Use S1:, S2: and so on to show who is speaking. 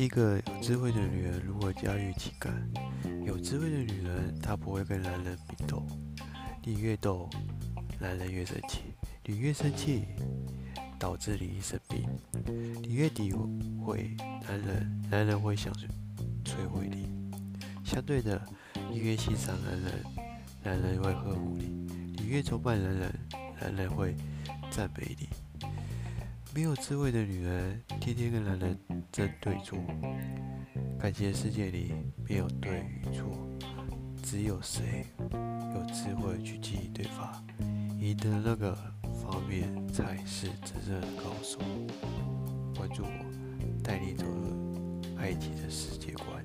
S1: 一个有智慧的女人如何驾驭情感？有智慧的女人，她不会跟男人比斗。你越斗，男人越生气；你越生气，导致你一生病。你越诋毁男人，男人会想摧毁你。相对的，你越欣赏男人，男人会呵护你；你越崇拜男人，男人会赞美你。没有智慧的女人，天天跟男人争对错。感情世界里没有对与错，只有谁有智慧去记忆对方，赢得那个方面才是真正的高手。关注我，带你走入爱情的世界观。